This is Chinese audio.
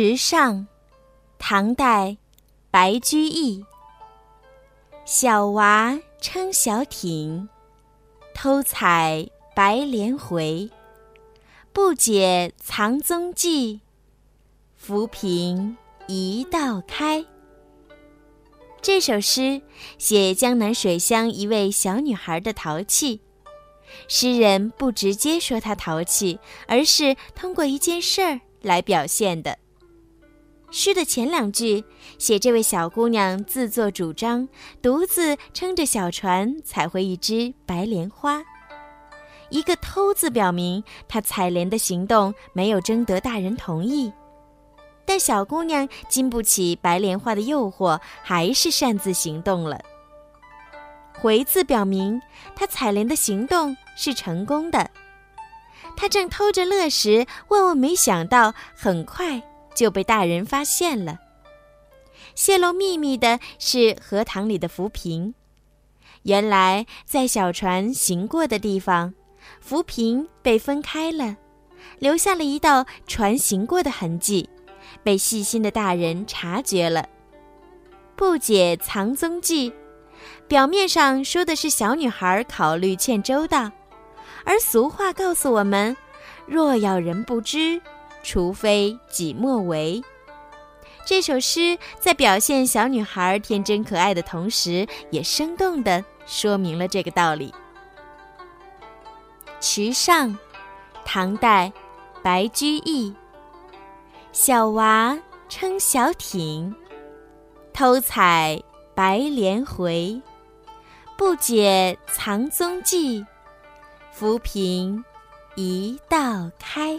池上，唐代，白居易。小娃撑小艇，偷采白莲回。不解藏踪迹，浮萍一道开。这首诗写江南水乡一位小女孩的淘气。诗人不直接说她淘气，而是通过一件事儿来表现的。诗的前两句写这位小姑娘自作主张，独自撑着小船采回一只白莲花。一个“偷”字表明她采莲的行动没有征得大人同意，但小姑娘经不起白莲花的诱惑，还是擅自行动了。回字表明她采莲的行动是成功的。他正偷着乐时，万万没想到，很快就被大人发现了。泄露秘密的是荷塘里的浮萍。原来在小船行过的地方，浮萍被分开了，留下了一道船行过的痕迹，被细心的大人察觉了。不解藏踪迹。表面上说的是小女孩考虑欠周到，而俗话告诉我们：若要人不知，除非己莫为。这首诗在表现小女孩天真可爱的同时，也生动地说明了这个道理。池上，唐代，白居易。小娃撑小艇，偷采。白莲回，不解藏踪迹，浮萍一道开。